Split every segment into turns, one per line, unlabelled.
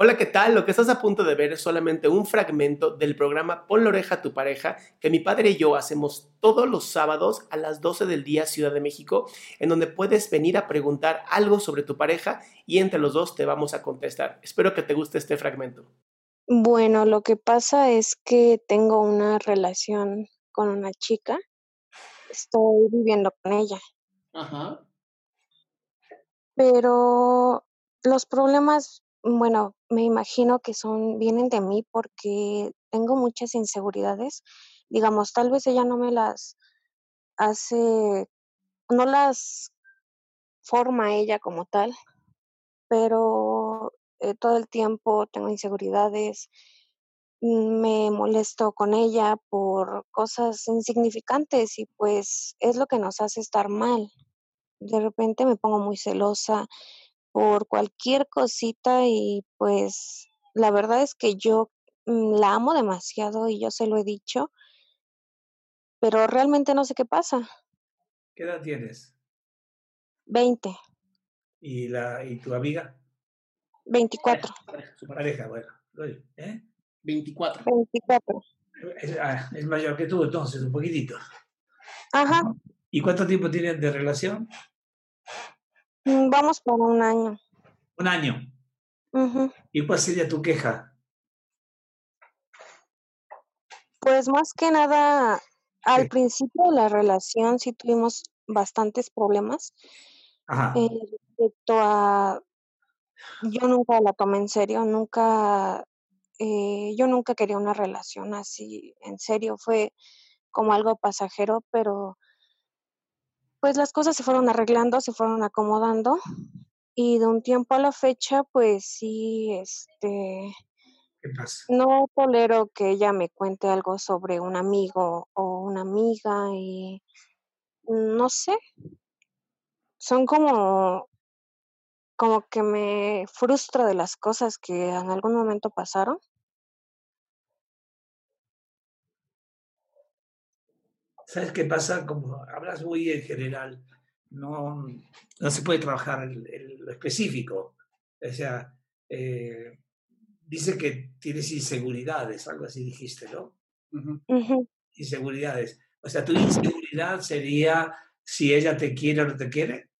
Hola, ¿qué tal? Lo que estás a punto de ver es solamente un fragmento del programa Pon la oreja a tu pareja que mi padre y yo hacemos todos los sábados a las 12 del día Ciudad de México, en donde puedes venir a preguntar algo sobre tu pareja y entre los dos te vamos a contestar. Espero que te guste este fragmento.
Bueno, lo que pasa es que tengo una relación con una chica. Estoy viviendo con ella.
Ajá.
Pero los problemas, bueno, me imagino que son, vienen de mí porque tengo muchas inseguridades. Digamos, tal vez ella no me las hace, no las forma ella como tal, pero eh, todo el tiempo tengo inseguridades, me molesto con ella por cosas insignificantes y pues es lo que nos hace estar mal. De repente me pongo muy celosa por cualquier cosita y pues la verdad es que yo mm, la amo demasiado y yo se lo he dicho, pero realmente no sé qué pasa.
¿Qué edad tienes?
20,
¿Y, la, y tu amiga?
24,
Su pareja, bueno. ¿eh?
24.
24.
Es, ah, es mayor que tú, entonces, un poquitito.
Ajá,
¿Y cuánto tiempo tienen de relación?
Mm, vamos por un año.
Un año.
Ujú.
¿Y cuál sería tu queja?
Pues más que nada, al
Sí.
principio de la relación sí tuvimos bastantes problemas
Ajá.
eh, respecto a, yo nunca la tomé en serio, nunca, eh, yo nunca quería una relación así en serio, fue como algo pasajero, pero pues las cosas se fueron arreglando, se fueron acomodando y de un tiempo a la fecha, pues sí, este,
¿Qué pasa?
no tolero que ella me cuente algo sobre un amigo o una amiga y no sé, son como, como que me frustro de las cosas que en algún momento pasaron.
¿Sabes qué pasa? Como hablas muy en general, no, no se puede trabajar el, el- lo específico. O sea, eh, dice que tienes inseguridades, algo así dijiste, ¿no? Inseguridades. O sea, tu inseguridad sería si ella te quiere o no te quiere.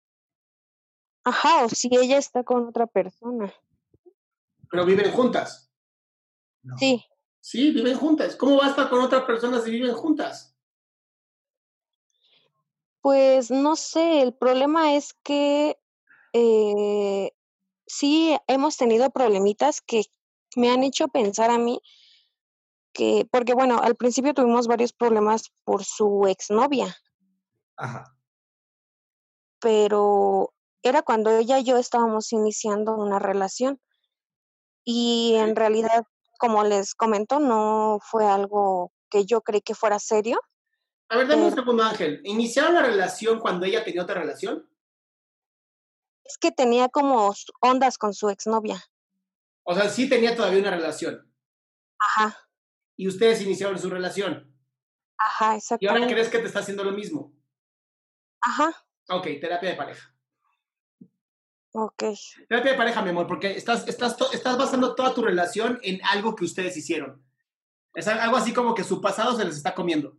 Ajá, o si ella está con otra persona.
Pero viven juntas.
No.
Sí,
Sí, viven juntas. ¿Cómo va a estar con otra persona si viven juntas?
Pues no sé, el problema es que eh, sí hemos tenido problemitas que me han hecho pensar a mí que, porque bueno, al principio tuvimos varios problemas por su exnovia,
Ajá.
pero era cuando ella y yo estábamos iniciando una relación y en realidad, como les comento, no fue algo que yo creí que fuera serio.
A ver, dame un segundo, Ángel. ¿Iniciaron la relación cuando ella tenía otra relación?
Es que tenía como ondas con su exnovia.
O sea, sí tenía todavía una relación.
Ajá,
Y ustedes iniciaron su relación.
ajá,
Y ahora crees que te está haciendo lo mismo.
Ajá,
Ok, terapia de pareja.
Ok.
Terapia de pareja, mi amor, porque estás, estás, estás basando toda tu relación en algo que ustedes hicieron. Es algo así como que su pasado se les está comiendo.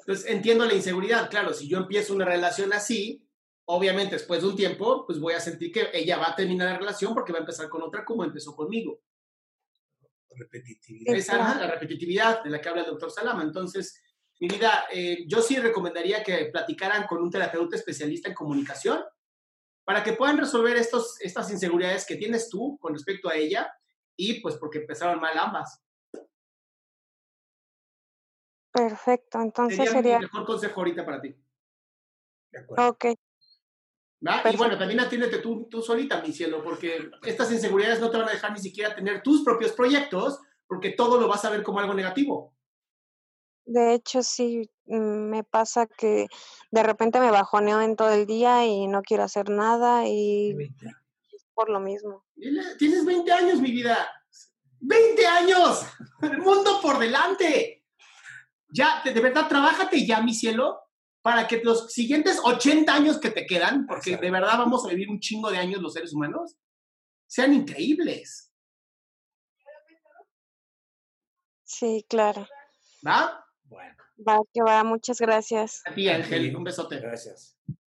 Entonces, entiendo la inseguridad. Claro, si yo empiezo una relación así, obviamente después de un tiempo, pues voy a sentir que ella va a terminar la relación porque va a empezar con otra como empezó conmigo.
Repetitividad.
Esa es la repetitividad de la que habla el doctor Salama. Entonces, mi vida, eh, yo sí recomendaría que platicaran con un terapeuta especialista en comunicación para que puedan resolver estos, estas inseguridades que tienes tú con respecto a ella y pues porque empezaron mal ambas.
Perfecto, entonces
Sería,
sería...
mi mejor consejo ahorita para ti.
De acuerdo.
Ok.
Y bueno, también atiéndete tú, tú solita, mi cielo, porque estas inseguridades no te van a dejar ni siquiera tener tus propios proyectos, porque todo lo vas a ver como algo negativo.
de hecho sí, mm, me pasa que de repente me bajoneo en todo el día y no quiero hacer nada y es por lo mismo.
Tienes 20 años, mi vida. ¡20 años! El mundo por delante. Ya, de, de verdad, trabájate ya, mi cielo, para que los siguientes 80 años que te quedan, porque de verdad vamos a vivir un chingo de años los seres humanos, sean increíbles.
Sí, claro.
¿Va?
Bueno,
Va, que va, muchas gracias.
A ti, Ángel, un besote.
gracias.